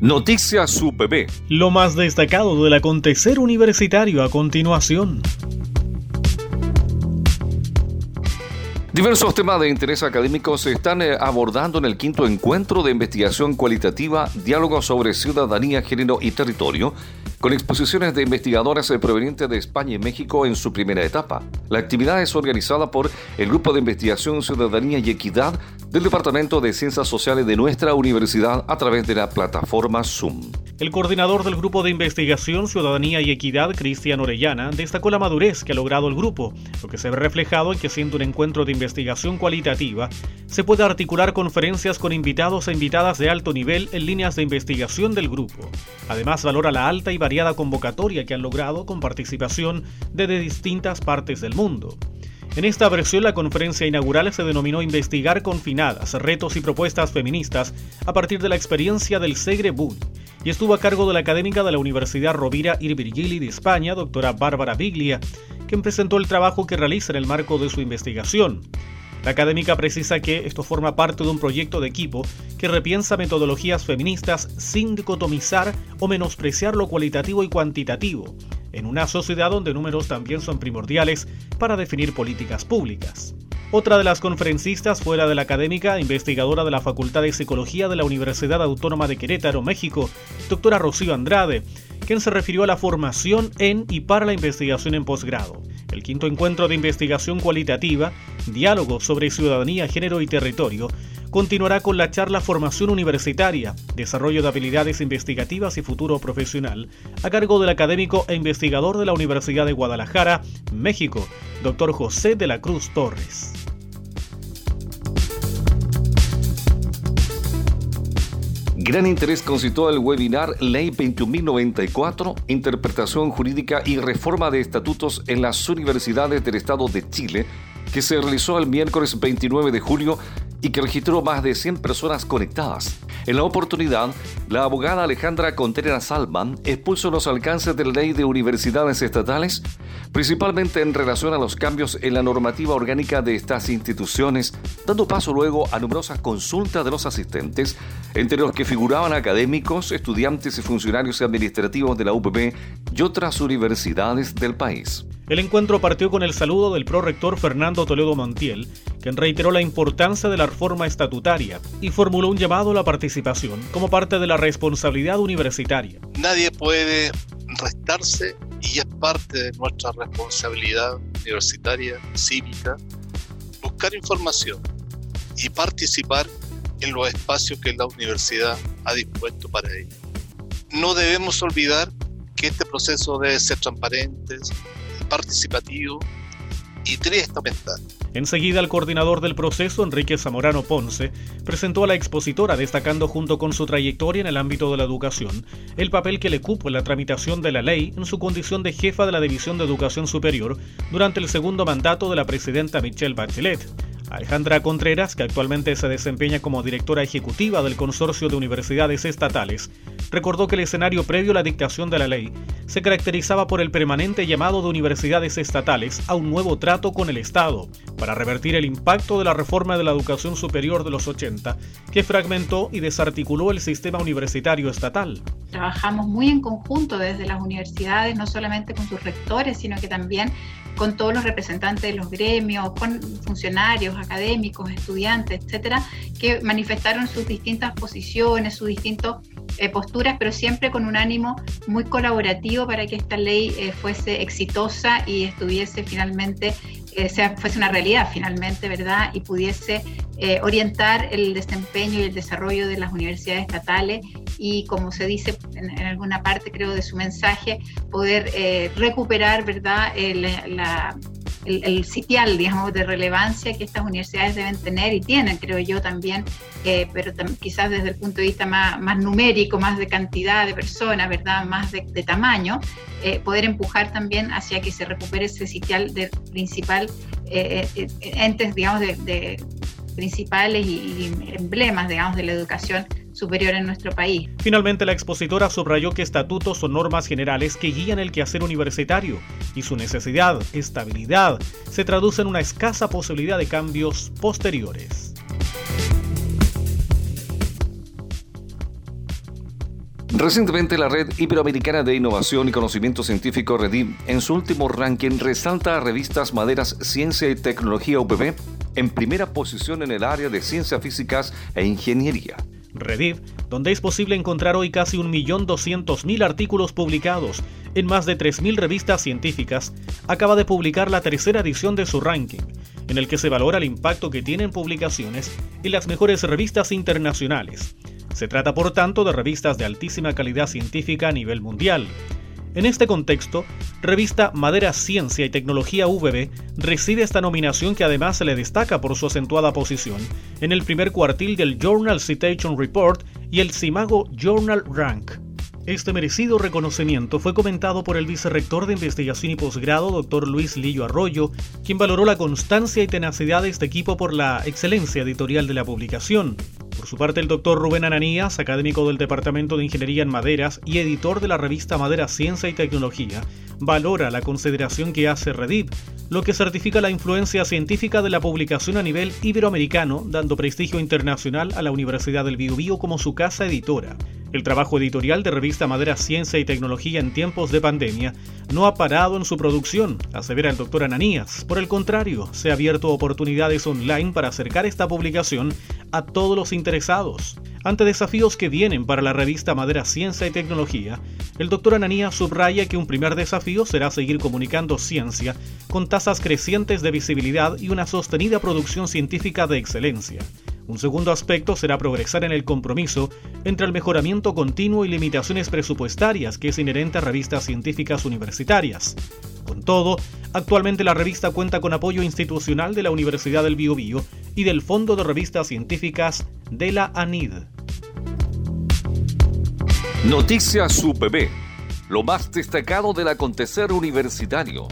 Noticias UPB. Lo más destacado del acontecer universitario a continuación. Diversos temas de interés académico se están eh, abordando en el quinto encuentro de investigación cualitativa, diálogo sobre ciudadanía, género y territorio, con exposiciones de investigadoras eh, provenientes de España y México en su primera etapa. La actividad es organizada por el Grupo de Investigación Ciudadanía y Equidad del Departamento de Ciencias Sociales de nuestra universidad a través de la plataforma Zoom. El coordinador del Grupo de Investigación Ciudadanía y Equidad, Cristian Orellana, destacó la madurez que ha logrado el grupo, lo que se ve reflejado en que siendo un encuentro de investigación cualitativa, se puede articular conferencias con invitados e invitadas de alto nivel en líneas de investigación del grupo. Además, valora la alta y variada convocatoria que han logrado con participación desde distintas partes del mundo. En esta versión, la conferencia inaugural se denominó Investigar confinadas, retos y propuestas feministas a partir de la experiencia del Segre Bull y estuvo a cargo de la académica de la Universidad Rovira y Virgili de España, doctora Bárbara Biglia, quien presentó el trabajo que realiza en el marco de su investigación. La académica precisa que esto forma parte de un proyecto de equipo que repiensa metodologías feministas sin dicotomizar o menospreciar lo cualitativo y cuantitativo, en una sociedad donde números también son primordiales para definir políticas públicas. Otra de las conferencistas fue la de la académica investigadora de la Facultad de Psicología de la Universidad Autónoma de Querétaro, México, doctora Rocío Andrade, quien se refirió a la formación en y para la investigación en posgrado. El quinto encuentro de investigación cualitativa, diálogo sobre ciudadanía, género y territorio, continuará con la charla Formación Universitaria, Desarrollo de Habilidades Investigativas y Futuro Profesional, a cargo del académico e investigador de la Universidad de Guadalajara, México, doctor José de la Cruz Torres. Gran interés concitó el webinar Ley 21.094, Interpretación Jurídica y Reforma de Estatutos en las Universidades del Estado de Chile, que se realizó el miércoles 29 de julio y que registró más de 100 personas conectadas. En la oportunidad, la abogada Alejandra Contreras Salman expuso los alcances de la ley de universidades estatales, principalmente en relación a los cambios en la normativa orgánica de estas instituciones, dando paso luego a numerosas consultas de los asistentes, entre los que figuraban académicos, estudiantes y funcionarios administrativos de la UPB y otras universidades del país. El encuentro partió con el saludo del prorector Fernando Toledo Montiel, reiteró la importancia de la reforma estatutaria y formuló un llamado a la participación como parte de la responsabilidad universitaria. Nadie puede restarse y es parte de nuestra responsabilidad universitaria, cívica, buscar información y participar en los espacios que la universidad ha dispuesto para ello. No debemos olvidar que este proceso debe ser transparente, participativo y triestamental. Enseguida, el coordinador del proceso, Enrique Zamorano Ponce, presentó a la expositora destacando junto con su trayectoria en el ámbito de la educación el papel que le cupo en la tramitación de la ley en su condición de jefa de la División de Educación Superior durante el segundo mandato de la presidenta Michelle Bachelet. Alejandra Contreras, que actualmente se desempeña como directora ejecutiva del Consorcio de Universidades Estatales, recordó que el escenario previo a la dictación de la ley se caracterizaba por el permanente llamado de universidades estatales a un nuevo trato con el Estado, para revertir el impacto de la reforma de la educación superior de los 80, que fragmentó y desarticuló el sistema universitario estatal. Trabajamos muy en conjunto desde las universidades, no solamente con sus rectores, sino que también con todos los representantes de los gremios, con funcionarios, académicos, estudiantes, etcétera, que manifestaron sus distintas posiciones, sus distintas eh, posturas, pero siempre con un ánimo muy colaborativo para que esta ley eh, fuese exitosa y estuviese finalmente, eh, sea, fuese una realidad finalmente, ¿verdad? Y pudiese orientar el desempeño y el desarrollo de las universidades estatales y, como se dice en, alguna parte, creo, de su mensaje, poder recuperar, ¿verdad? la el, sitial, digamos, de relevancia que estas universidades deben tener y tienen, creo yo también, eh, pero quizás desde el punto de vista más, más, numérico, más de cantidad de personas, ¿verdad? Más de, tamaño, eh, poder empujar también hacia que se recupere ese sitial de principal eh, entes, digamos, de, principales y, y emblemas, digamos, de la educación superior en nuestro país. Finalmente, la expositora subrayó que estatutos son normas generales que guían el quehacer universitario y su necesidad, estabilidad, se traduce en una escasa posibilidad de cambios posteriores. Recientemente la Red Iberoamericana de Innovación y Conocimiento Científico REDIM en su último ranking resalta a revistas Maderas Ciencia y Tecnología UPB en primera posición en el área de ciencias físicas e ingeniería. Rediv, donde es posible encontrar hoy casi 1.200.000 artículos publicados en más de 3.000 revistas científicas, acaba de publicar la tercera edición de su ranking, en el que se valora el impacto que tienen publicaciones en las mejores revistas internacionales. Se trata, por tanto, de revistas de altísima calidad científica a nivel mundial. En este contexto, revista Madera Ciencia y Tecnología VB recibe esta nominación que además se le destaca por su acentuada posición en el primer cuartil del Journal Citation Report y el Simago Journal Rank. Este merecido reconocimiento fue comentado por el vicerrector de investigación y posgrado, doctor Luis Lillo Arroyo, quien valoró la constancia y tenacidad de este equipo por la excelencia editorial de la publicación. Su parte, el doctor Rubén Ananías, académico del Departamento de Ingeniería en Maderas y editor de la revista Madera Ciencia y Tecnología, valora la consideración que hace Redip, lo que certifica la influencia científica de la publicación a nivel iberoamericano, dando prestigio internacional a la Universidad del Biobío como su casa editora. El trabajo editorial de revista Madera Ciencia y Tecnología en tiempos de pandemia no ha parado en su producción, asevera el doctor Ananías. Por el contrario, se ha abierto oportunidades online para acercar esta publicación a todos los interesados. Ante desafíos que vienen para la revista Madera Ciencia y Tecnología, el doctor Ananías subraya que un primer desafío será seguir comunicando ciencia con tasas crecientes de visibilidad y una sostenida producción científica de excelencia. Un segundo aspecto será progresar en el compromiso entre el mejoramiento continuo y limitaciones presupuestarias que es inherente a revistas científicas universitarias. Con todo, actualmente la revista cuenta con apoyo institucional de la Universidad del Biobío y del Fondo de Revistas Científicas de la ANID. Noticias UPB, lo más destacado del acontecer universitario